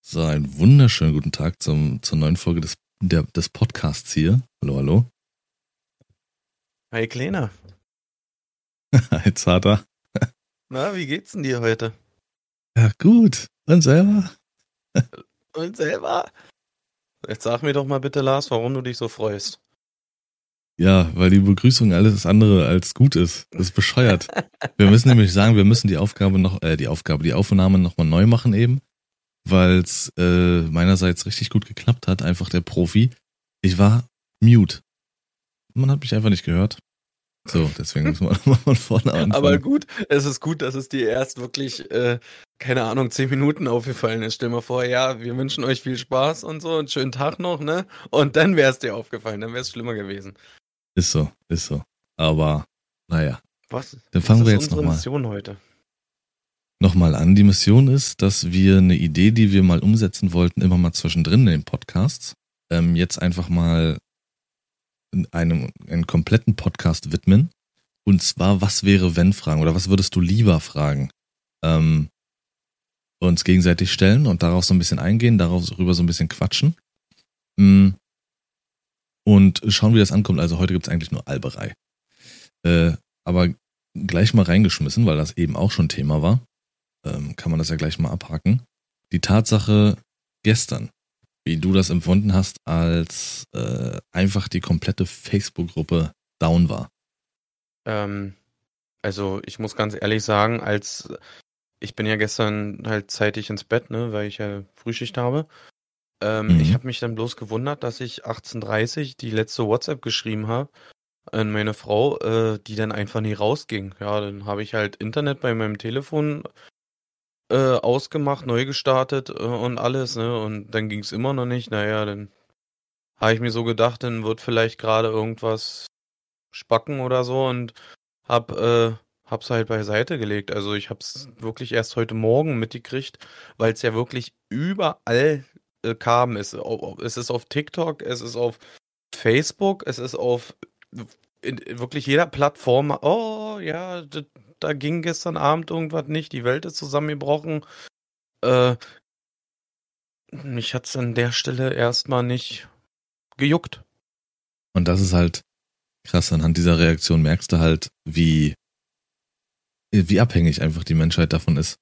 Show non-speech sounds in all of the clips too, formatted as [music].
So, einen wunderschönen guten Tag zum, zur neuen Folge des, der, des Podcasts hier. Hallo, hallo. Hi Kleiner. [laughs] Hi Zater. Na, wie geht's denn dir heute? Ja, gut. Und selber? [laughs] Und selber? Jetzt sag mir doch mal bitte, Lars, warum du dich so freust. Ja, weil die Begrüßung alles andere als gut ist. Das ist bescheuert. wir müssen [laughs] nämlich sagen, wir müssen die Aufgabe noch, äh, die Aufgabe, die Aufnahme nochmal neu machen eben, weil es äh, meinerseits richtig gut geklappt hat. Einfach der Profi. Ich war mute. Man hat mich einfach nicht gehört. So, deswegen muss man [laughs] nochmal von vorne anfangen. Aber gut, es ist gut, dass es dir erst wirklich, äh, keine Ahnung, zehn Minuten aufgefallen ist. Stell mal vor, ja, wir wünschen euch viel Spaß und so, einen schönen Tag noch, ne? Und dann wäre es dir aufgefallen, dann wäre es schlimmer gewesen. Ist so, ist so. Aber, naja. Was? Dann fangen Was wir ist jetzt unsere nochmal Mission heute? Nochmal an. Die Mission ist, dass wir eine Idee, die wir mal umsetzen wollten, immer mal zwischendrin in den Podcasts, ähm, jetzt einfach mal in einem einen kompletten Podcast widmen. Und zwar, was wäre, wenn Fragen oder was würdest du lieber fragen? Ähm, uns gegenseitig stellen und darauf so ein bisschen eingehen, darüber so ein bisschen quatschen. Mm. Und schauen, wie das ankommt. Also heute gibt es eigentlich nur Alberei. Äh, aber gleich mal reingeschmissen, weil das eben auch schon Thema war ähm, kann man das ja gleich mal abhaken. Die Tatsache gestern, wie du das empfunden hast, als äh, einfach die komplette Facebook-Gruppe down war. Ähm, also ich muss ganz ehrlich sagen, als ich bin ja gestern halt zeitig ins Bett, ne, weil ich ja Frühschicht habe. Ähm, Mhm. Ich habe mich dann bloß gewundert, dass ich 18.30 die letzte WhatsApp geschrieben habe an meine Frau, äh, die dann einfach nie rausging. Ja, dann habe ich halt Internet bei meinem Telefon äh, ausgemacht, neu gestartet äh, und alles, ne? Und dann ging es immer noch nicht. Naja, dann habe ich mir so gedacht, dann wird vielleicht gerade irgendwas spacken oder so und hab, äh, hab's halt beiseite gelegt. Also ich hab's wirklich erst heute Morgen mitgekriegt, weil es ja wirklich überall äh, kam. Es, es ist auf TikTok, es ist auf Facebook, es ist auf in, wirklich jeder Plattform. Oh ja, da, da ging gestern Abend irgendwas nicht, die Welt ist zusammengebrochen. Äh, mich hat's an der Stelle erstmal nicht gejuckt. Und das ist halt krass. Anhand dieser Reaktion merkst du halt, wie, wie abhängig einfach die Menschheit davon ist.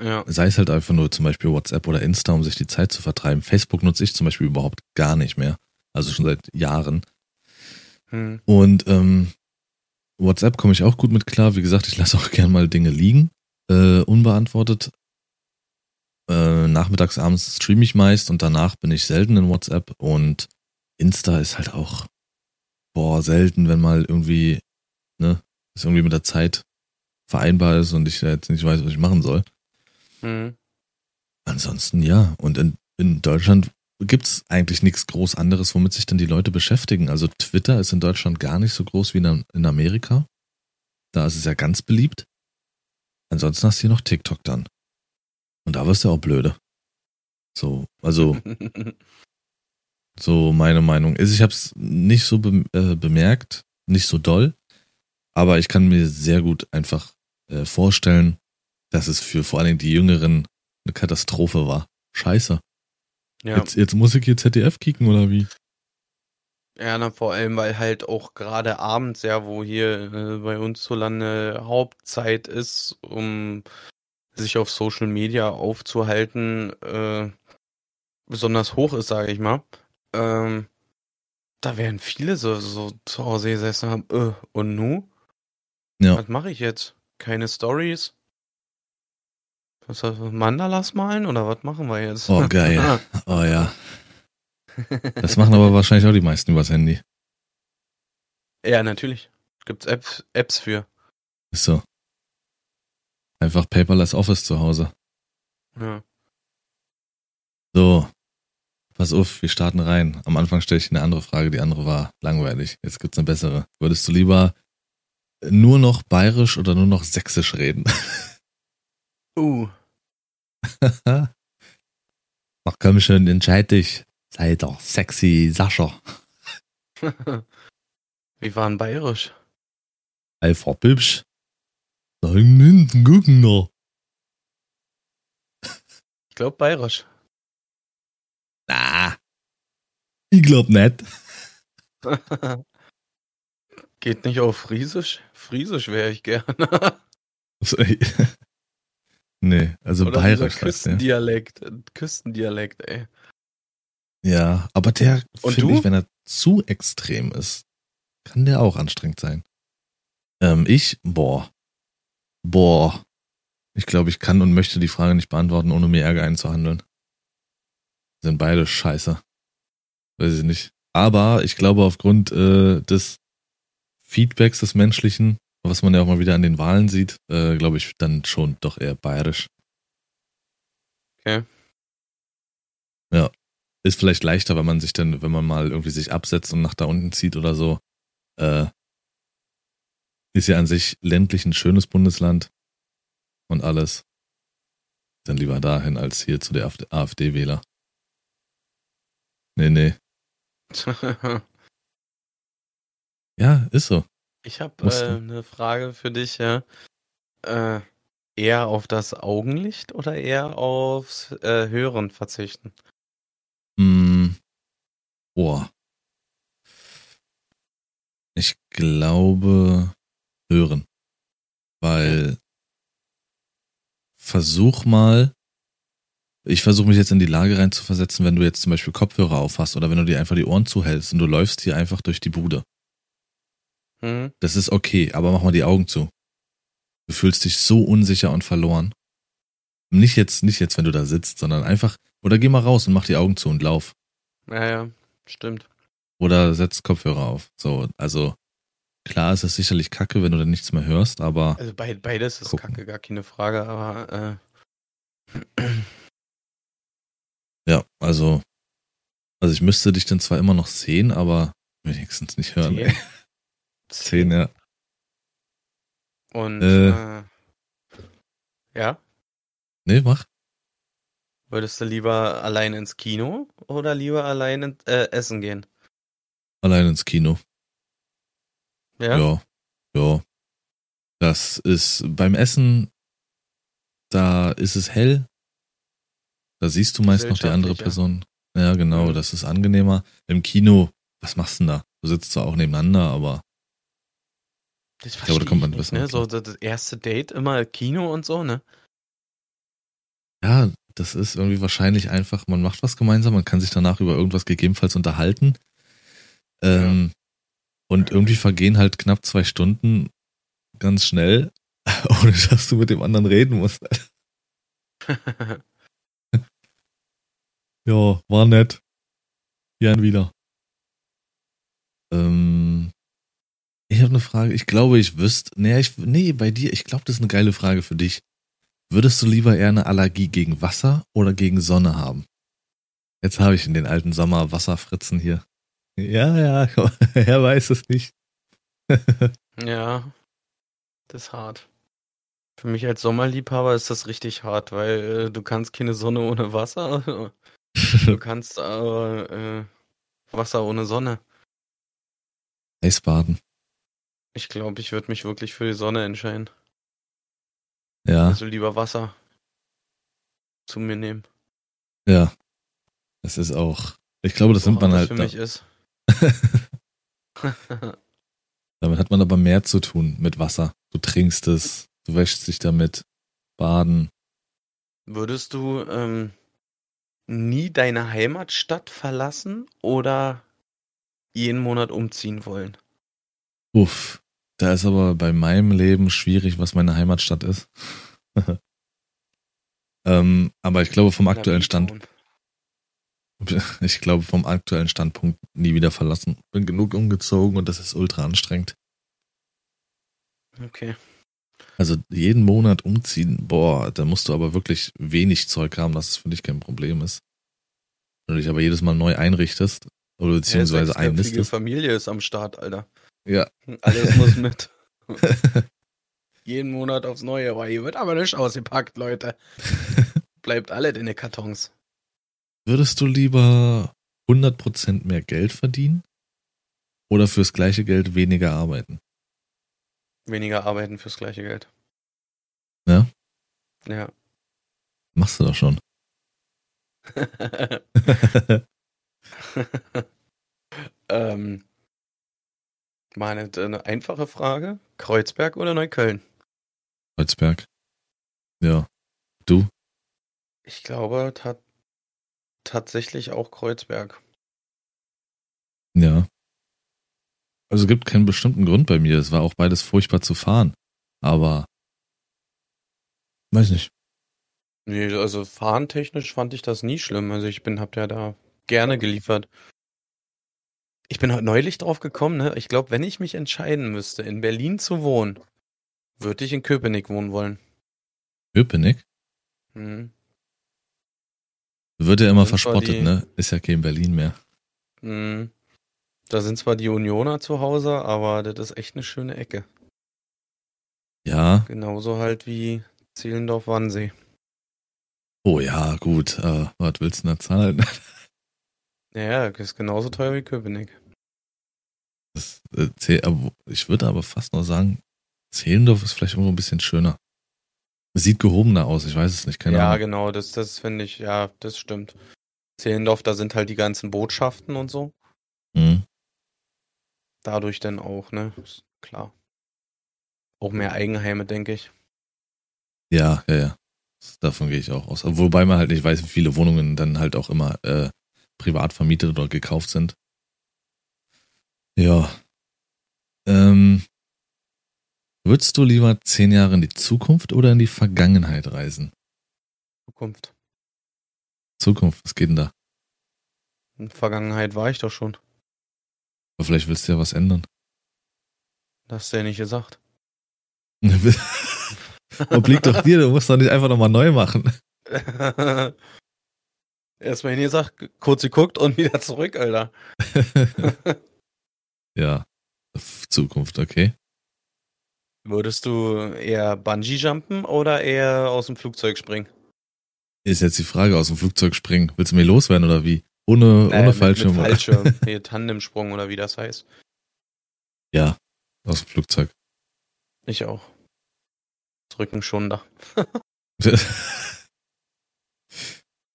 Ja. Sei es halt einfach nur zum Beispiel WhatsApp oder Insta, um sich die Zeit zu vertreiben. Facebook nutze ich zum Beispiel überhaupt gar nicht mehr. Also schon seit Jahren. Hm. Und ähm, WhatsApp komme ich auch gut mit klar. Wie gesagt, ich lasse auch gern mal Dinge liegen, äh, unbeantwortet. Äh, nachmittags, abends streame ich meist und danach bin ich selten in WhatsApp und Insta ist halt auch, boah, selten, wenn mal irgendwie, ne, es irgendwie mit der Zeit vereinbar ist und ich jetzt nicht weiß, was ich machen soll. Hm. Ansonsten ja. Und in, in Deutschland gibt's eigentlich nichts groß anderes, womit sich dann die Leute beschäftigen. Also Twitter ist in Deutschland gar nicht so groß wie in, Amerika. Da ist es ja ganz beliebt. Ansonsten hast du hier noch TikTok dann. Und da wirst du auch blöde. So, also [laughs] so meine Meinung ist. Ich habe es nicht so be äh, bemerkt, nicht so doll, aber ich kann mir sehr gut einfach äh, vorstellen, dass es für vor allen Dingen die Jüngeren eine Katastrophe war. Scheiße. Ja. Jetzt, jetzt muss ich hier ZDF kicken oder wie? Ja, na, vor allem, weil halt auch gerade abends, ja, wo hier äh, bei uns so lange Hauptzeit ist, um sich auf Social Media aufzuhalten, äh, besonders hoch ist, sage ich mal. Ähm, da werden viele so, so zu Hause gesessen haben, äh, und nu? Ja. Was mache ich jetzt? Keine Stories? Was, Mandalas malen oder was machen wir jetzt? Oh, geil. Oh ja. Das machen aber wahrscheinlich auch die meisten übers Handy. ja, natürlich. Gibt's Apps, Apps für. Ist so. Einfach Paperless Office zu Hause. Ja. So. Pass auf, wir starten rein. Am Anfang stelle ich eine andere Frage, die andere war langweilig. Jetzt gibt's eine bessere. Würdest du lieber nur noch bayerisch oder nur noch sächsisch reden? [laughs] Uh. [laughs] Ach komm schon, entscheid dich. Sei doch sexy Sascha. [laughs] Wie war denn bayerisch? Alpha Bibsch. Nein, hinten gucken da. [laughs] Ich glaub bayerisch. Na. Ich glaub nicht. Geht nicht auf Friesisch? Friesisch wäre ich gerne nee, also Oder bayerisch. heißt der. Küstendialekt. Küstendialekt, ey. Ja, aber der, finde ich, wenn er zu extrem ist, kann der auch anstrengend sein. Ähm, ich, boah. Boah. Ich glaube, ich kann und möchte die Frage nicht beantworten, ohne mir Ärger einzuhandeln. Sind beide scheiße. Weiß ich nicht. Aber ich glaube, aufgrund äh, des Feedbacks des Menschlichen, was man ja auch mal wieder an den Wahlen sieht, äh, glaube ich dann schon doch eher bayerisch. Okay. Ja. Ist vielleicht leichter, wenn man sich dann, wenn man mal irgendwie sich absetzt und nach da unten zieht oder so. Äh, ist ja an sich ländlich ein schönes Bundesland und alles. Dann lieber dahin als hier zu der AfD-Wähler. Nee, nee. [laughs] Ja, ist so. Ich habe äh, eine Frage für dich, ja. Äh, eher auf das Augenlicht oder eher aufs äh, Hören verzichten? Hm. Boah. Ich glaube, hören. Weil versuch mal, ich versuche mich jetzt in die Lage reinzuversetzen, wenn du jetzt zum Beispiel Kopfhörer aufhast oder wenn du dir einfach die Ohren zuhältst und du läufst hier einfach durch die Bude. Mhm. Das ist okay, aber mach mal die Augen zu. Du fühlst dich so unsicher und verloren. Nicht jetzt, nicht jetzt, wenn du da sitzt, sondern einfach, oder geh mal raus und mach die Augen zu und lauf. Ja, ja, stimmt. Oder setz Kopfhörer auf. So, also klar ist es sicherlich kacke, wenn du dann nichts mehr hörst, aber. Also beides ist gucken. kacke, gar keine Frage, aber äh. [clears throat] Ja, also. Also ich müsste dich dann zwar immer noch sehen, aber wenigstens nicht hören. Okay. 10, ja. Und äh, äh, ja? Nee, mach. Würdest du lieber allein ins Kino oder lieber allein in, äh, essen gehen? Allein ins Kino. Ja? Ja. Ja. Das ist beim Essen, da ist es hell. Da siehst du meist noch die andere Person. Ja, genau, mhm. das ist angenehmer. Im Kino, was machst du denn da? Du sitzt zwar auch nebeneinander, aber das glaube, da verstehe kommt man ich nicht, ne? So das erste Date immer Kino und so, ne? ja, das ist irgendwie wahrscheinlich einfach, man macht was gemeinsam, man kann sich danach über irgendwas gegebenenfalls unterhalten. Ähm, Und irgendwie vergehen halt knapp zwei Stunden ganz schnell, [laughs] ohne dass du mit dem anderen reden musst. [laughs] Ja, war nett. Gern wieder. Ähm, ich habe eine Frage. Ich glaube, ich wüsste. Nee, ich, nee, bei dir, ich glaube, das ist eine geile Frage für dich. Würdest du lieber eher eine Allergie gegen Wasser oder gegen Sonne haben? Jetzt habe ich in den alten Sommer Wasserfritzen hier. Ja, ja, [laughs] er weiß es nicht. [laughs] ja, das ist hart. Für mich als Sommerliebhaber ist das richtig hart, weil äh, du kannst keine Sonne ohne Wasser. [laughs] Du kannst aber äh, Wasser ohne Sonne. Eisbaden. Ich glaube, ich würde mich wirklich für die Sonne entscheiden. Ja, Also lieber Wasser zu mir nehmen. ja. Das ist auch. Ich glaube, das So nimmt man halt. das für mich ist. [laughs] [laughs] Damit hat man aber mehr zu tun mit Wasser. Du trinkst es, du wäschst dich damit, baden. Würdest du ähm, nie deine Heimatstadt verlassen oder jeden Monat umziehen wollen? Uff, da ist aber bei meinem Leben schwierig, was meine Heimatstadt ist. [laughs] ähm, aber ich glaube vom aktuellen Stand, [laughs] ich glaube vom aktuellen Standpunkt nie wieder verlassen. Bin genug umgezogen und das ist ultra anstrengend. Okay. Also jeden Monat umziehen, boah, da musst du aber wirklich wenig Zeug haben, dass es für dich kein Problem ist. Wenn du dich aber jedes Mal neu einrichtest oder beziehungsweise Ja, einnistest. Familie ist am Start, Alter. Ja, Alles muss mit. [laughs] Jeden Monat aufs Neue. Aber hier wird aber nicht ausgepackt, Leute. Bleibt alle in den Kartons. Würdest du lieber 100% mehr Geld verdienen oder fürs gleiche Geld weniger arbeiten? Weniger arbeiten fürs gleiche Geld. Ja? Ja. Machst du doch schon. [laughs] [laughs] Ähm, mal eine, eine einfache Frage. Kreuzberg oder Neukölln? Kreuzberg. Ja. Du? Ich glaube ta tatsächlich auch Kreuzberg. Ja. Also gibt keinen bestimmten Grund bei mir. Es war auch beides furchtbar zu fahren. Aber weiß nicht. Nee, also fahrentechnisch fand ich das nie schlimm. Also ich bin, hab ja da gerne geliefert. Ich bin heute neulich drauf gekommen, ne? Ich glaube, wenn ich mich entscheiden müsste, in Berlin zu wohnen, würde ich in Köpenick wohnen wollen. Köpenick? Hm. Wird ja immer verspottet, die- ne? Ist ja kein Berlin mehr. Hm. Da sind zwar die Unioner zu Hause, aber das ist echt eine schöne Ecke. Ja. Genauso halt wie Zehlendorf-Wannsee. Oh ja, gut. Äh, was willst du denn da zahlen? [laughs] Ja, ist genauso teuer wie Köpenick. Das, äh, aber ich würde aber fast noch sagen, Zehlendorf ist vielleicht irgendwo ein bisschen schöner. Sieht gehobener aus, ich weiß es nicht, keine ja, Ahnung. genau, das, das finde ich, ja, das stimmt. Zehlendorf, da sind halt die ganzen Botschaften und so. Mhm. Dadurch dann auch, ne? Ist klar. Auch mehr Eigenheime, denke ich. Ja, ja, ja. Davon gehe ich auch aus. Wobei man halt nicht weiß, wie viele Wohnungen dann halt auch immer äh, privat vermietet oder gekauft sind. Ja. Ähm, würdest du lieber zehn Jahre in die Zukunft oder in die Vergangenheit reisen? Zukunft. Zukunft, was geht denn da? In der Vergangenheit war ich doch schon. Aber vielleicht willst du ja was ändern. Das hast du ja nicht gesagt. [laughs] Obliegt doch dir, du musst doch nicht einfach nochmal neu machen. [laughs] Erstmal hingesagt, kurz geguckt und [laughs] wieder zurück, Alter. [laughs] ja. Zukunft, okay. Würdest du eher Bungee jumpen oder eher aus dem Flugzeug springen? Ist jetzt die Frage, aus dem Flugzeug springen. Willst du mir loswerden oder wie? Ohne, Äh, ohne mit- Fallschirm? Mit oder? Fallschirm. [laughs] nee, Tandemsprung oder wie das heißt. Ja, aus dem Flugzeug. Ich auch. Das Rücken schon da.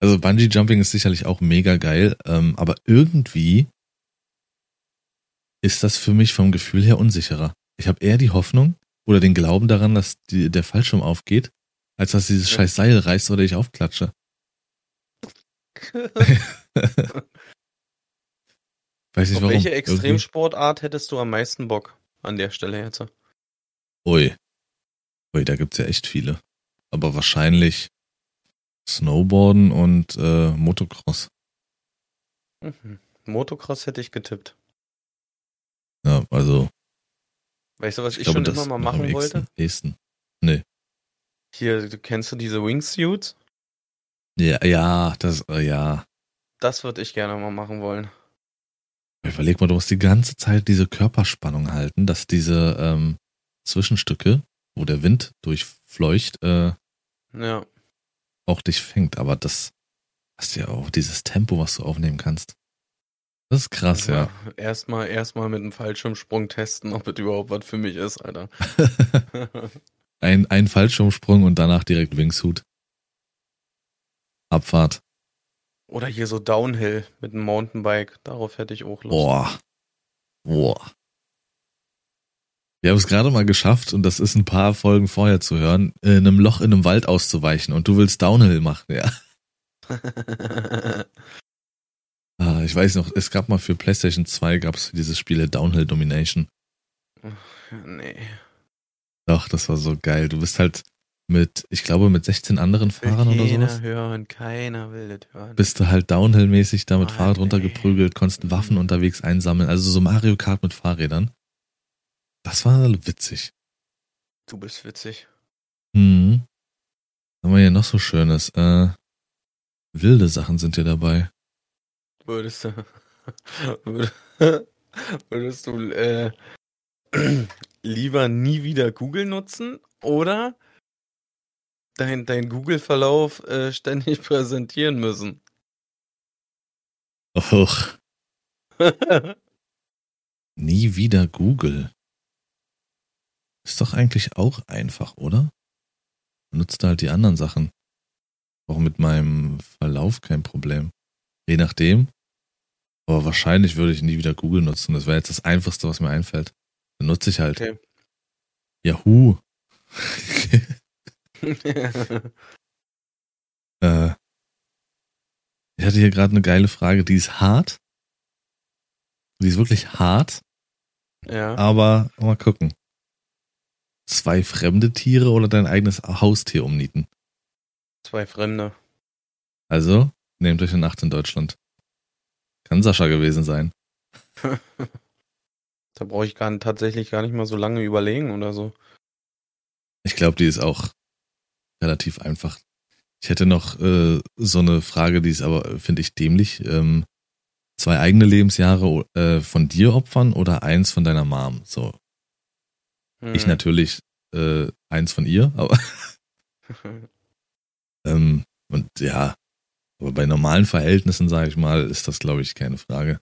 Also Bungee Jumping ist sicherlich auch mega geil, ähm, aber irgendwie ist das für mich vom Gefühl her unsicherer. Ich habe eher die Hoffnung oder den Glauben daran, dass die, der Fallschirm aufgeht, als dass dieses scheiß Seil reißt oder ich aufklatsche. [laughs] Weiß nicht Auf warum. welche Extremsportart hättest du am meisten Bock an der Stelle jetzt? Ui. Ui, da gibt's ja echt viele. Aber wahrscheinlich Snowboarden und äh, Motocross. Mhm. Motocross hätte ich getippt. Ja, also Weißt du, was ich, ich, glaube, schon immer mal noch am machen wollte? ehesten- ehesten. Hier, du kennst du diese Wingsuits? Ja, ja, das, äh, ja. Das würde ich gerne mal machen wollen. Überleg mal, du musst die ganze Zeit diese Körperspannung halten, dass diese ähm, Zwischenstücke, wo der Wind durchfleucht, äh, Ja. Auch dich fängt. Aber das hast ja auch dieses Tempo, was du aufnehmen kannst. Das ist krass, ja. Erstmal erstmal mit einem Fallschirmsprung testen, ob es überhaupt was für mich ist, Alter. [laughs] Ein, ein Fallschirmsprung und danach direkt Wingsuit. Abfahrt. Oder hier so Downhill mit einem Mountainbike. Darauf hätte ich auch Lust. Boah. Boah. Wir haben es gerade mal geschafft, und das ist ein paar Folgen vorher zu hören, in einem Loch in einem Wald auszuweichen und du willst Downhill machen, ja. [laughs] Ah, ich weiß noch, es gab mal für PlayStation 2 gab es diese Spiele Downhill Domination. nee. Doch, das war so geil. Du bist halt mit, ich glaube, mit 16 anderen Fahrern oder keiner sowas. hören, keiner will das hören. Bist du halt Downhill-mäßig da mit Mann, Fahrrad ey. runtergeprügelt, konntest Waffen unterwegs einsammeln. Also so Mario Kart mit Fahrrädern. Das war witzig. du bist witzig. Hm. Was haben wir hier noch so Schönes? Äh, wilde Sachen sind hier dabei. Würdest du, [laughs] würd- [laughs] würdest du äh, [clears throat] lieber nie wieder Google nutzen oder dein, dein Google-Verlauf äh, [laughs] ständig präsentieren müssen? Och, nie wieder Google. Ist doch eigentlich auch einfach, oder? Nutzt halt die anderen Sachen. Auch mit meinem Verlauf kein Problem. Je nachdem, Aber wahrscheinlich würde ich nie wieder Google nutzen. Das wäre jetzt das Einfachste, was mir einfällt. Dann nutze ich halt Okay. Yahoo. [laughs] äh, ich hatte hier gerade eine geile Frage, die ist hart. Die ist wirklich hart, ja. aber mal gucken. Zwei fremde Tiere oder dein eigenes Haustier umnieten? Zwei Fremde. Also, nehmt euch eine Nacht in Deutschland. Kann Sascha gewesen sein. [laughs] Da brauche ich gar, tatsächlich gar nicht mal so lange überlegen oder so. Ich glaube, die ist auch relativ einfach. Ich hätte noch äh, so eine Frage, die ist aber, finde ich, dämlich. Ähm, zwei eigene Lebensjahre äh, von dir opfern oder eins von deiner Mom? So. Ich Hm. natürlich äh, eins von ihr, aber [laughs] ähm, und ja, aber bei normalen Verhältnissen, sage ich mal, ist das, glaube ich, keine Frage.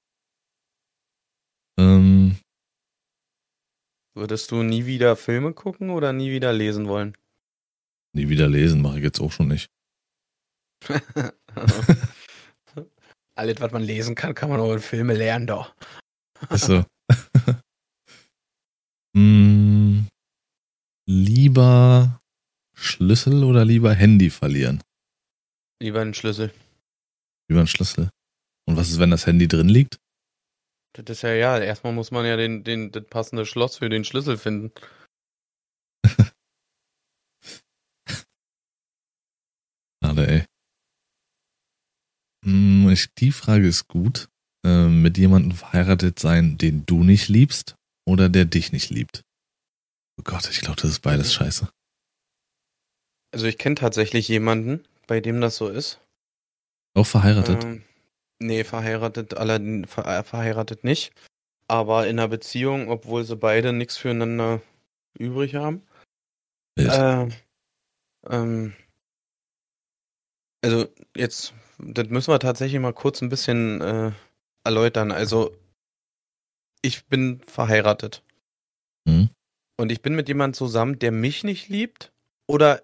Ähm, Würdest du nie wieder Filme gucken oder nie wieder lesen wollen? nie wieder lesen, mache ich jetzt auch schon nicht. [laughs] [laughs] Alles, was man lesen kann, kann man auch in Filme lernen, doch. Also. Hm, lieber Schlüssel oder lieber Handy verlieren? Lieber einen Schlüssel. Lieber ein Schlüssel. Und was ist, wenn das Handy drin liegt? Das ist ja ja. Erstmal muss man ja den, den, das passende Schloss für den Schlüssel finden. [laughs] Schade, ey. Hm, die Frage ist gut. Ähm, mit jemandem verheiratet sein, den du nicht liebst oder der dich nicht liebt? Oh Gott, ich glaube, das ist beides scheiße. Also ich kenne tatsächlich jemanden, bei dem das so ist. Auch verheiratet? Ähm, nee, verheiratet, allerdings ver äh, verheiratet nicht. Aber in einer Beziehung, obwohl sie beide nichts füreinander übrig haben. Äh, ähm, also jetzt, das müssen wir tatsächlich mal kurz ein bisschen äh, erläutern. Also ich bin verheiratet Hm? und ich bin mit jemandem zusammen, der mich nicht liebt oder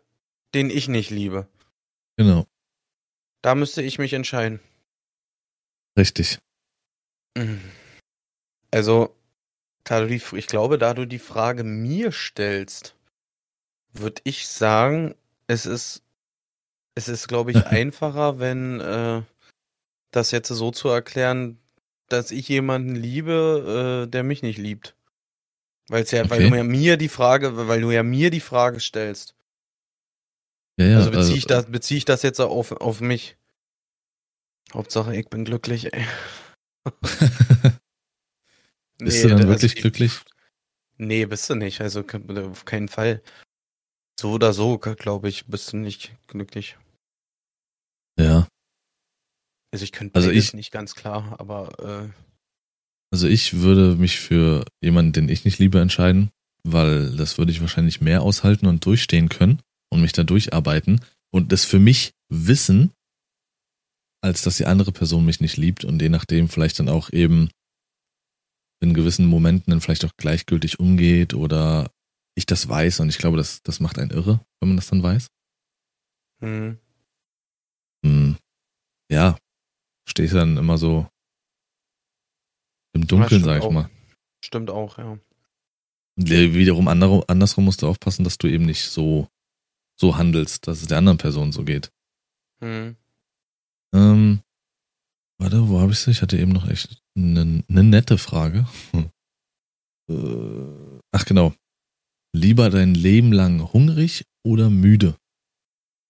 den ich nicht liebe. Genau, Da müsste ich mich entscheiden. richtig. Mhm. Also, die, ich glaube, da du die Frage mir stellst, würde ich sagen, es ist, es ist, glaube ich, [laughs] einfacher, wenn äh, das jetzt so zu erklären, dass ich jemanden liebe, äh, der mich nicht liebt. Weil's ja, weil Okay. du ja mir die Frage, weil du ja mir die Frage stellst. Ja, ja, also beziehe äh, ich das, beziehe ich das jetzt auf, auf mich. Hauptsache, ich bin glücklich, ey. [laughs] Bist du dann also wirklich die- glücklich? Nee, bist du nicht. Also auf keinen Fall. So oder so, glaube ich, bist du nicht glücklich. ja. Also ich könnte Also ich- nicht ganz klar, aber äh, Also ich würde mich für jemanden, den ich nicht liebe, entscheiden, weil das würde ich wahrscheinlich mehr aushalten und durchstehen können und mich da durcharbeiten und das für mich wissen, als dass die andere Person mich nicht liebt und je nachdem vielleicht dann auch eben in gewissen Momenten dann vielleicht auch gleichgültig umgeht oder ich das weiß und ich glaube, das, das macht einen irre, wenn man das dann weiß. hm, Hm, ja, stehe ich dann immer so im Dunkeln, sag ich auch. mal. stimmt auch, ja. Wiederum andere- andersrum musst du aufpassen, dass du eben nicht so, so handelst, dass es der anderen Person so geht. Hm. Ähm, warte, wo habe ich sie? Ich hatte eben noch echt eine, eine nette Frage. Hm. Äh, ach genau. Lieber dein Leben lang hungrig oder müde?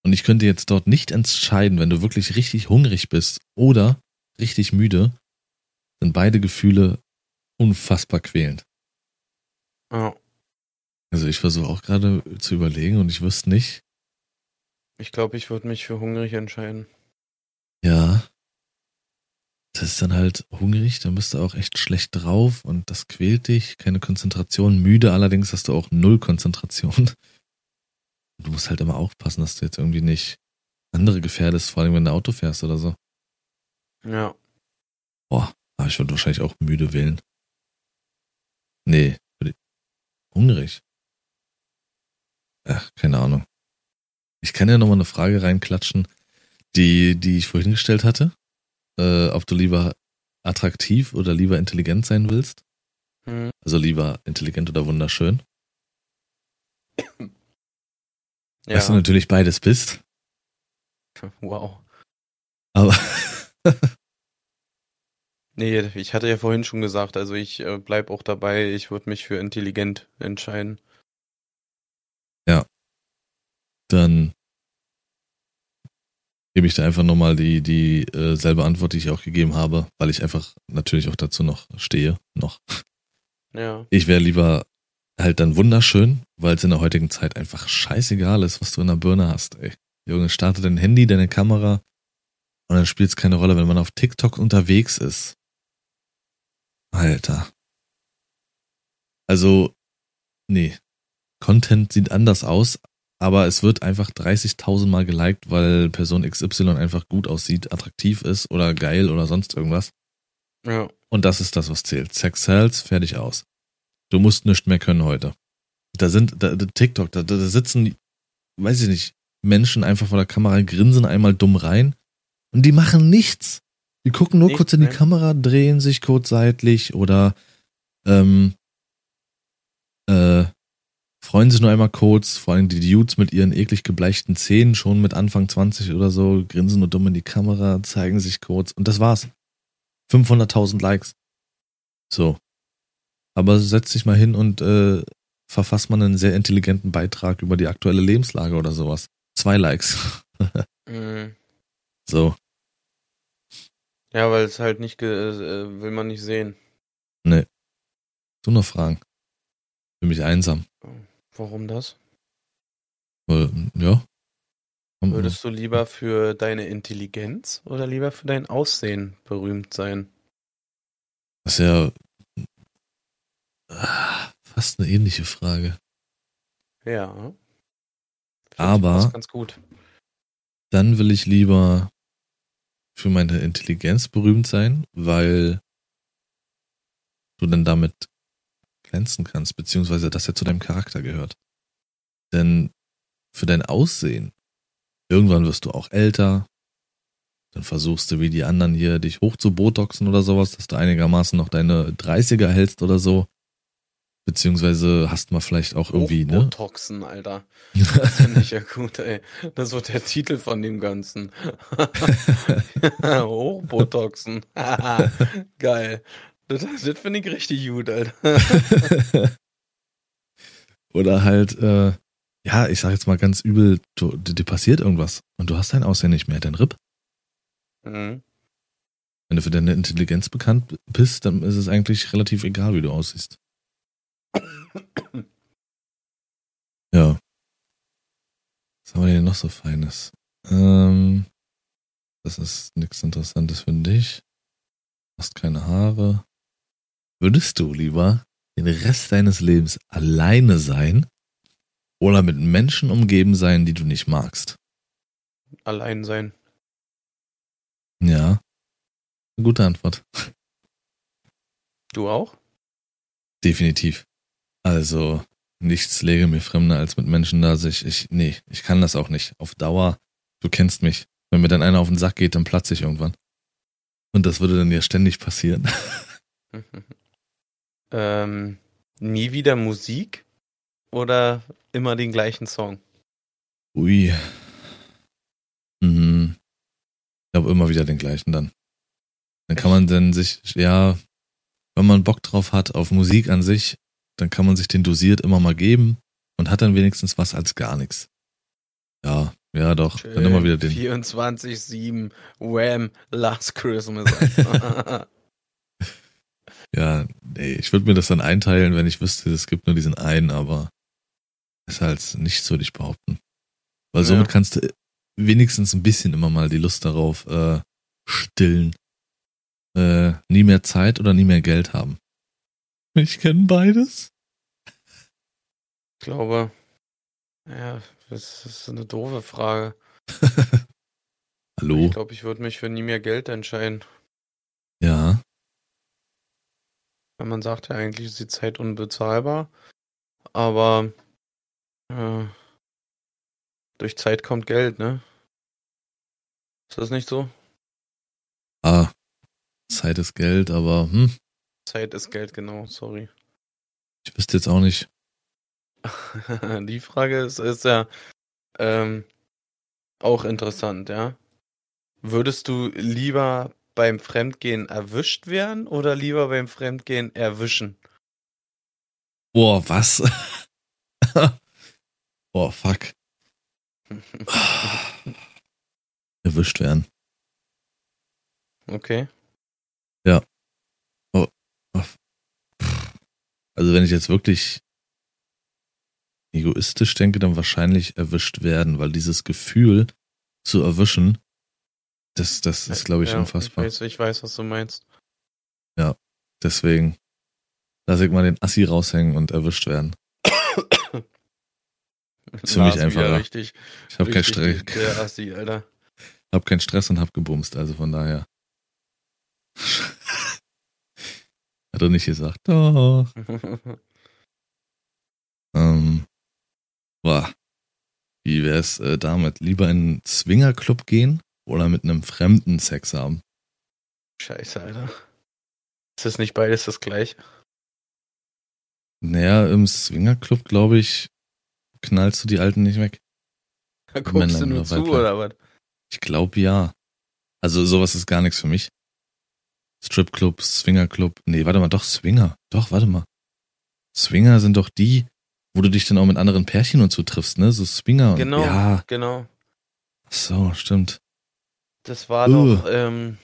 Und ich könnte jetzt dort nicht entscheiden, wenn du wirklich richtig hungrig bist oder richtig müde, sind beide Gefühle unfassbar quälend. Ja. Also ich versuche auch gerade zu überlegen und ich wüsste nicht. Ich glaube, ich würde mich für hungrig entscheiden. Ja. Das ist dann halt hungrig, dann bist du auch echt schlecht drauf und das quält dich, keine Konzentration. Müde allerdings hast du auch null Konzentration. Du musst halt immer aufpassen, dass du jetzt irgendwie nicht andere gefährdest, vor allem wenn du Auto fährst oder so. Ja. Boah, aber ich würde wahrscheinlich auch müde wählen. Nee, würde ich- hungrig. Ach, keine Ahnung. Ich kann ja nochmal eine Frage reinklatschen, die, die ich vorhin gestellt hatte. Äh, ob du lieber attraktiv oder lieber intelligent sein willst. Hm. Also lieber intelligent oder wunderschön. [coughs] Ja. Weißt du natürlich beides bist. Wow. Aber [laughs] Nee, ich hatte ja vorhin schon gesagt, also ich äh, bleib auch dabei, ich würde mich für intelligent entscheiden. dann gebe ich da einfach nochmal die, die äh, selbe Antwort, die ich auch gegeben habe, weil ich einfach natürlich auch dazu noch stehe. Noch. Ja. Ich wäre lieber halt dann wunderschön, weil es in der heutigen Zeit einfach scheißegal ist, was du in der Birne hast, ey. Junge, starte dein Handy, deine Kamera und dann spielt es keine Rolle, wenn man auf TikTok unterwegs ist. Alter. Also, nee. Content sieht anders aus, aber es wird einfach 30.000 Mal geliked, weil Person XY einfach gut aussieht, attraktiv ist oder geil oder sonst irgendwas. Ja. Und das ist das, was zählt. Sex sells, fertig aus. Du musst nicht mehr können heute. Da sind, da, da TikTok, da, da sitzen, weiß ich nicht, Menschen einfach vor der Kamera, grinsen einmal dumm rein und die machen nichts. Die gucken nur Nichts, kurz in die ne? Kamera, drehen sich kurz seitlich oder ähm, äh, freuen sich nur einmal kurz, vor allem die Dudes mit ihren eklig gebleichten Zähnen, schon mit Anfang 20 oder so, grinsen nur dumm in die Kamera, zeigen sich kurz und das war's. 500.000 Likes. So. Aber setz dich mal hin und äh, verfasst mal einen sehr intelligenten Beitrag über die aktuelle Lebenslage oder sowas. Zwei Likes. [laughs] Mhm. so. Ja, weil es halt nicht, ge äh, will man nicht sehen. Du noch Fragen? Für mich einsam. Warum das? Weil, ja. Komm, Würdest du lieber für deine Intelligenz oder lieber für dein Aussehen berühmt sein? Das ist ja ah, fast eine ähnliche Frage. Ja. Aber- passt ganz gut. Dann will ich lieber für meine Intelligenz berühmt sein, weil du dann damit glänzen kannst, beziehungsweise das ja zu deinem Charakter gehört. Denn für dein Aussehen, irgendwann wirst du auch älter, dann versuchst du wie die anderen hier dich hoch zu botoxen oder sowas, dass du einigermaßen noch deine 30er hältst oder so. Beziehungsweise hast mal vielleicht auch irgendwie, ne? Hochbotoxen, Alter. Das finde ich ja gut, ey. Das wird der Titel von dem Ganzen. [laughs] Hochbotoxen. [laughs] Geil. Das, das finde ich richtig gut, Alter. [laughs] Oder halt, äh, ja, ich sag jetzt mal ganz übel, du, dir dir passiert irgendwas und du hast dein Aussehen nicht mehr, dein Ripp. Mhm. Wenn du für deine Intelligenz bekannt bist, dann ist es eigentlich relativ egal, wie du aussiehst. Ja. Was haben wir denn noch so Feines? Ähm, das ist nichts Interessantes für dich. Hast keine Haare. Würdest du lieber den Rest deines Lebens alleine sein oder mit Menschen umgeben sein, die du nicht magst? Allein sein. Ja. Gute Antwort. Du auch? Definitiv. Also, nichts lege mir fremder als mit Menschen da sich. Ich, nee, ich kann das auch nicht. Auf Dauer, du kennst mich. Wenn mir dann einer auf den Sack geht, dann platze ich irgendwann. Und das würde dann ja ständig passieren. [laughs] ähm, nie wieder Musik oder immer den gleichen Song? Ui. Mhm. Ich glaube immer wieder den gleichen dann. Dann kann man dann sich, ja, wenn man Bock drauf hat auf Musik an sich, dann kann man sich den dosiert immer mal geben und hat dann wenigstens was als gar nichts. Ja, ja doch. Dann immer wieder den. 24-7 Wham! Last Christmas. [laughs] Ja, nee, ich würde mir das dann einteilen, wenn ich wüsste, es gibt nur diesen einen, aber ist halt nicht so, würde ich behaupten. Weil Ja. somit kannst du wenigstens ein bisschen immer mal die Lust darauf äh, stillen. Äh, nie mehr Zeit oder nie mehr Geld haben. Ich kenne beides. ich glaube, ja, das ist eine doofe Frage. [laughs] Hallo? Ich glaube, ich würde mich für nie mehr Geld entscheiden. Ja, Weil man sagt ja eigentlich, ist die Zeit unbezahlbar. Aber äh, durch Zeit kommt Geld, ne? Ist das nicht so? ah, Zeit ist Geld, aber hm, Zeit ist Geld, genau, sorry. ich wüsste jetzt auch nicht. [laughs] Die Frage ist, ist ja ähm, auch interessant, ja. Würdest du lieber beim Fremdgehen erwischt werden oder lieber beim Fremdgehen erwischen? Boah, was? [laughs] Boah, fuck. [laughs] Erwischt werden. Okay. Also wenn ich jetzt wirklich egoistisch denke, dann wahrscheinlich erwischt werden, weil dieses Gefühl zu erwischen, das, das ist, glaube ich, Ja, unfassbar. Ich weiß, ich weiß, was du meinst. Deswegen lasse ich mal den Assi raushängen und erwischt werden. [coughs] Ist für mich Lars einfacher. Richtig, Ich habe keinen Stress, Der Assi, Alter. hab keinen Stress und hab gebumst, also von daher. Hat er nicht gesagt. Doch. [laughs] Ähm, boah. Wie wär's äh, damit? Lieber in einen Swingerclub gehen oder mit einem Fremden Sex haben? Scheiße, Alter. Ist das nicht beides das gleiche? Naja, im Swingerclub, glaube ich, knallst du die Alten nicht weg. Da [laughs] guckst du Männer nur oder zu, oder was? Ich glaube ja. Also sowas ist gar nichts für mich. Stripclub, Swingerclub. Nee, warte mal, doch Swinger. Doch, warte mal. Swinger sind doch die, wo du dich dann auch mit anderen Pärchen und so triffst, ne? So Swinger. Und, Genau, Ja, genau. so, stimmt. Das war Uh. doch, ähm,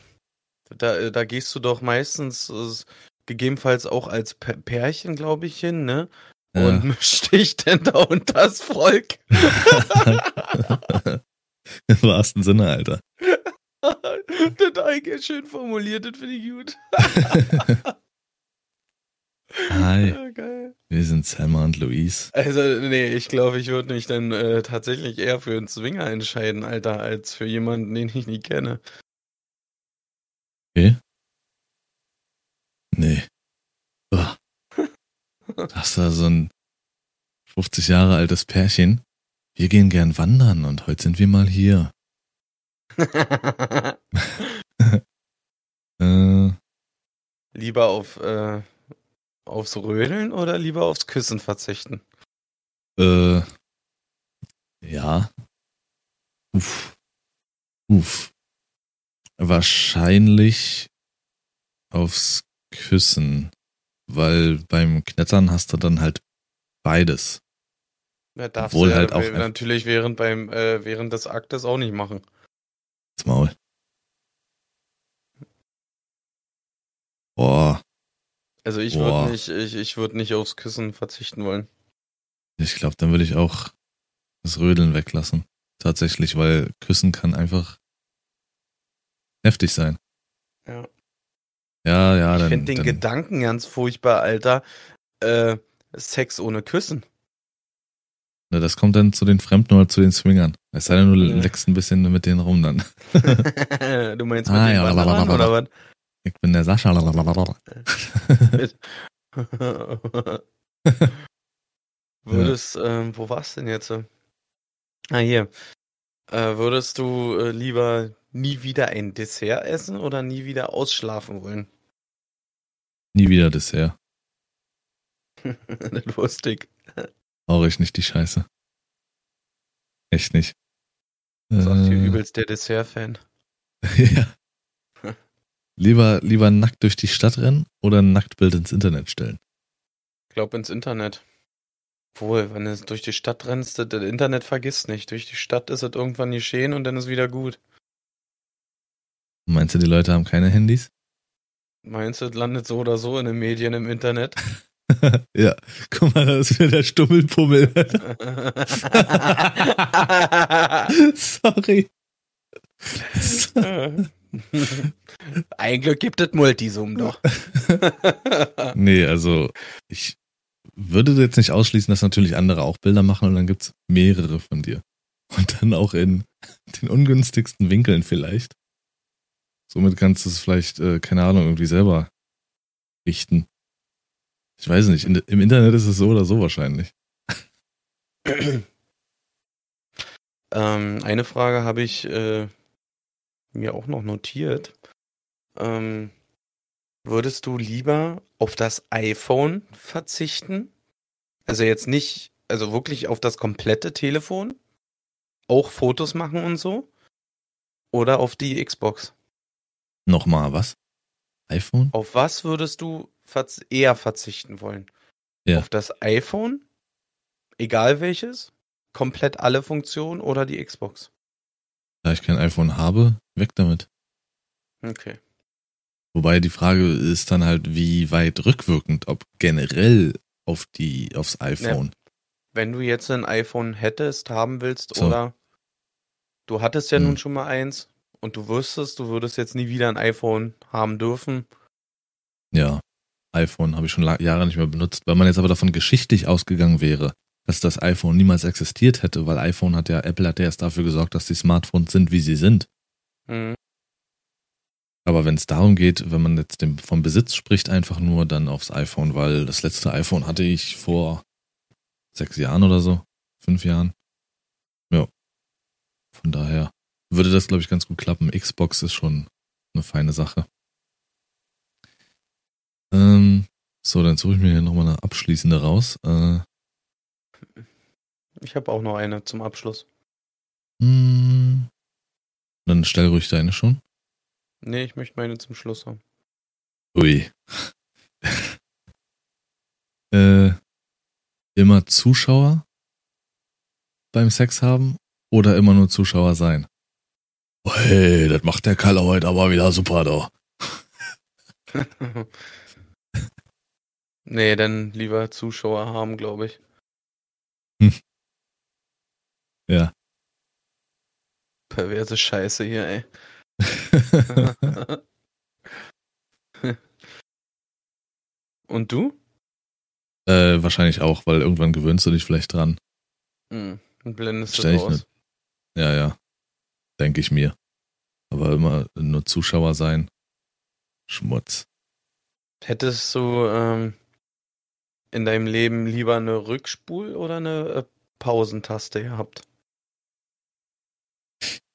da, da gehst du doch meistens äh, gegebenenfalls auch als Pärchen, glaube ich, hin, ne? Ja. Und [laughs] mischt dich denn da unter das Volk. [laughs] Im wahrsten Sinne, Alter. [laughs] [laughs] das eigentlich schön formuliert, das finde ich gut. [laughs] Hi, Ja, geil. wir sind Selma und Louise. Also, nee, ich glaube, ich würde mich dann äh, tatsächlich eher für einen Zwinger entscheiden, Alter, als für jemanden, den ich nie kenne. Okay? Nee. Uah. [laughs] Das ist da so ein 50 Jahre altes Pärchen. Wir gehen gern wandern und heute sind wir mal hier. [laughs] [laughs] Äh, lieber auf, äh, aufs Rödeln oder lieber aufs Küssen verzichten? äh, ja. Uff. Uff. Wahrscheinlich aufs Küssen. Weil beim Knettern hast du dann halt beides. Ja, darfst Obwohl du ja halt auch natürlich während beim äh, während des Aktes auch nicht machen. Maul. Boah, Also ich würde nicht, ich, ich würde nicht aufs Küssen verzichten wollen. ich glaube, dann würde ich auch das Rödeln weglassen. Tatsächlich, weil Küssen kann einfach heftig sein. Ja. Ja, ja, ich finde den dann Gedanken ganz furchtbar, Alter. Äh, Sex ohne Küssen. Ne, das kommt dann zu den Fremden oder zu den Swingern. Es sei denn, du Ja. leckst ein bisschen mit denen rum dann. [laughs] du meinst mit Ah, den ja, blablabla. oder was? Ich bin der Sascha. [laughs] Würdest, ähm, wo war's denn jetzt? Ah, hier. Äh, würdest du äh, lieber nie wieder ein Dessert essen oder nie wieder ausschlafen wollen? Nie wieder Dessert. [laughs] das wusste ich. Brauche ich nicht die Scheiße. Echt nicht. Sagt hier Äh, übelst der Dessert-Fan. [laughs] ja. [laughs] Lieber, lieber nackt durch die Stadt rennen oder ein Nacktbild ins Internet stellen. Glaub ins Internet. Wohl, wenn du durch die Stadt rennst, das das Internet vergisst nicht. Durch die Stadt ist es irgendwann geschehen und dann ist wieder gut. Meinst du, die Leute haben keine Handys? Meinst du, es landet so oder so in den Medien im Internet? [laughs] [laughs] ja. Guck mal, da ist wieder der Stummelpummel. [laughs] Sorry. [laughs] Ein Glück gibt es Multisum doch. nee, also ich würde jetzt nicht ausschließen, dass natürlich andere auch Bilder machen und dann gibt's mehrere von dir. Und dann auch in den ungünstigsten Winkeln vielleicht. Somit kannst du es vielleicht, äh, keine Ahnung, irgendwie selber richten. Ich weiß nicht, in, im Internet ist es so oder so wahrscheinlich. [clears throat] ähm, eine Frage habe ich äh, mir auch noch notiert. Ähm, Würdest du lieber auf das iPhone verzichten? Also jetzt nicht, also wirklich auf das komplette Telefon? Auch Fotos machen und so? Oder auf die Xbox? Nochmal, was? iPhone? Auf was würdest du verz eher verzichten wollen? Ja. Auf das iPhone? Egal welches? Komplett alle Funktionen oder die Xbox? Da ich kein iPhone habe, weg damit. Okay. Wobei die Frage ist dann halt, wie weit rückwirkend, ob generell auf die, aufs iPhone. Wenn du jetzt ein iPhone hättest, haben willst So. oder du hattest ja Hm. nun schon mal eins und du wüsstest, du würdest jetzt nie wieder ein iPhone haben dürfen. Ja. iPhone habe ich schon Jahre nicht mehr benutzt. Weil man jetzt aber davon geschichtlich ausgegangen wäre, dass das iPhone niemals existiert hätte, weil iPhone hat ja, Apple hat ja erst dafür gesorgt, dass die Smartphones sind, wie sie sind. Hm. Aber wenn es darum geht, wenn man jetzt dem, vom Besitz spricht, einfach nur dann aufs iPhone, weil das letzte iPhone hatte ich vor sechs Jahren oder so, fünf Jahren. Ja. Von daher würde das, glaube ich, ganz gut klappen. Xbox ist schon eine feine Sache. Ähm, so, dann suche ich mir hier nochmal eine abschließende raus. Äh, Ich habe auch noch eine zum Abschluss. hm, dann stell ruhig deine schon. Nee, ich möchte meine zum Schluss haben. Ui. [laughs] äh, immer Zuschauer beim Sex haben oder immer nur Zuschauer sein? Oh, hey, das macht der Kalle heute aber wieder super da. [laughs] nee, dann lieber Zuschauer haben, glaube ich. Ja. Perverse Scheiße hier, ey. [laughs] [laughs] Und du? äh, wahrscheinlich auch, weil irgendwann gewöhnst du dich vielleicht dran. Hm. Und blendest Stell das ich aus. nicht. Ja, ja. Denke ich mir. Aber immer nur Zuschauer sein. Schmutz. Hättest du ähm, in deinem Leben lieber eine Rückspul- oder eine äh, Pausentaste gehabt?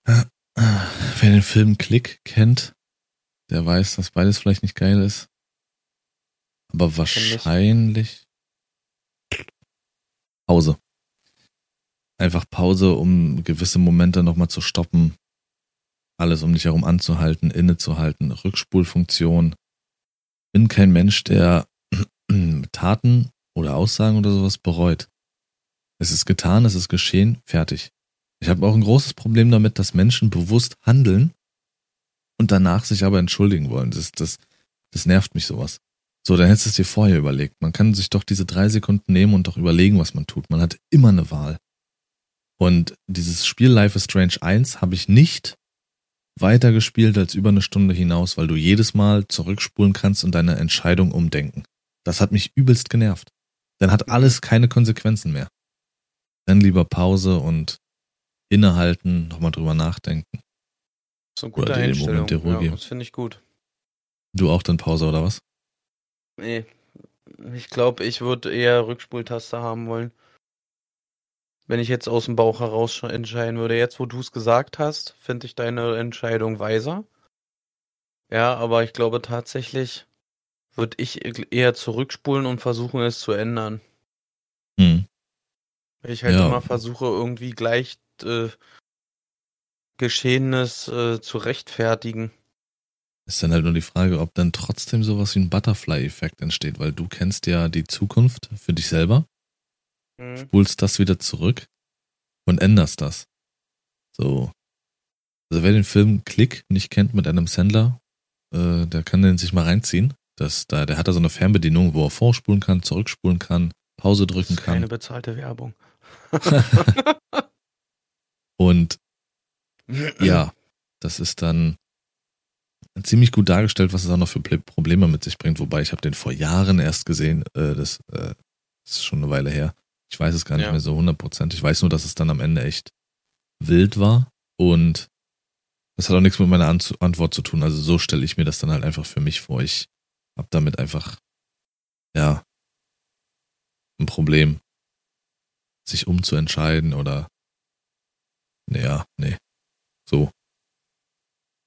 Wer den Film Klick kennt, der weiß, dass beides vielleicht nicht geil ist. Aber wahrscheinlich Pause. Einfach Pause, um gewisse Momente nochmal zu stoppen. Alles um dich herum anzuhalten, innezuhalten. Rückspulfunktion. Bin kein Mensch, der Taten oder Aussagen oder sowas bereut. Es ist getan, es ist geschehen, fertig. Ich habe auch ein großes Problem damit, dass Menschen bewusst handeln und danach sich aber entschuldigen wollen. Das, das, das nervt mich sowas. So, dann hättest du es dir vorher überlegt. Man kann sich doch diese drei Sekunden nehmen und doch überlegen, was man tut. Man hat immer eine Wahl. Und dieses Spiel Life is Strange 1 habe ich nicht weitergespielt als über eine Stunde hinaus, weil du jedes Mal zurückspulen kannst und deine Entscheidung umdenken. Das hat mich übelst genervt. Dann hat alles keine Konsequenzen mehr. Dann lieber Pause und innehalten, nochmal drüber nachdenken. So eine gute Oder dir den. Moment der Ruhe ja, geben. das finde ich gut. Du auch dann Pause oder was? Nee, ich glaube, ich würde eher Rückspultaste haben wollen. Wenn ich jetzt aus dem Bauch heraus entscheiden würde. Jetzt, wo du es gesagt hast, finde ich deine Entscheidung weiser. Ja, aber ich glaube tatsächlich würde ich eher zurückspulen und versuchen, es zu ändern. Hm. Ich halt Ja. immer versuche, irgendwie gleich äh, Geschehenes äh, zu rechtfertigen. Ist dann halt nur die Frage, ob dann trotzdem sowas wie ein Butterfly-Effekt entsteht, weil du kennst ja die Zukunft für dich selber, Hm. spulst das wieder zurück und änderst das. So. Also wer den Film Klick nicht kennt mit Adam Sandler, äh, der kann den sich mal reinziehen. Das, da, der hat da so eine Fernbedienung, wo er vorspulen kann, zurückspulen kann, Pause Das drücken ist keine kann. bezahlte Werbung. [laughs] Und ja, das ist dann ziemlich gut dargestellt, was es auch noch für Probleme mit sich bringt. Wobei ich habe den vor Jahren erst gesehen. Äh, das, äh, das ist schon eine Weile her. Ich weiß es gar nicht Ja. mehr so 100%. Ich weiß nur, dass es dann am Ende echt wild war. Und das hat auch nichts mit meiner An Antwort zu tun. Also so stelle ich mir das dann halt einfach für mich vor. Ich habe damit einfach, ja, ein Problem, sich umzuentscheiden oder, naja, nee, so.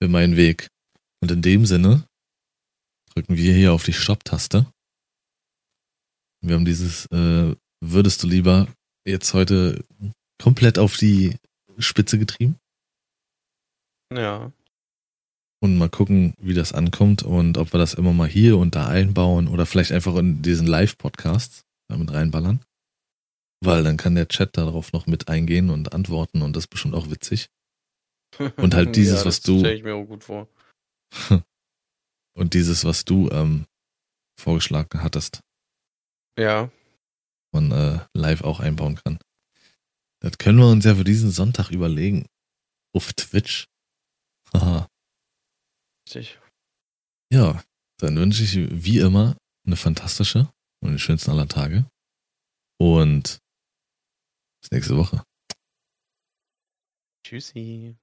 Für meinen Weg. Und in dem Sinne drücken wir hier auf die Stopp-Taste. Wir haben dieses äh, Würdest du lieber jetzt heute komplett auf die Spitze getrieben. Ja. Und mal gucken, wie das ankommt und ob wir das immer mal hier und da einbauen oder vielleicht einfach in diesen Live-Podcast damit reinballern. Weil dann kann der Chat darauf noch mit eingehen und antworten und das ist bestimmt auch witzig. [laughs] Und halt dieses, ja, was du. stelle ich mir auch gut vor. [laughs] und dieses, was du ähm, vorgeschlagen hattest. Ja. Man äh, live auch einbauen kann. Das können wir uns ja für diesen Sonntag überlegen. Auf Twitch. Haha. Richtig. Ja, dann wünsche ich wie immer eine fantastische und den schönsten aller Tage. Und bis nächste Woche. Tschüssi.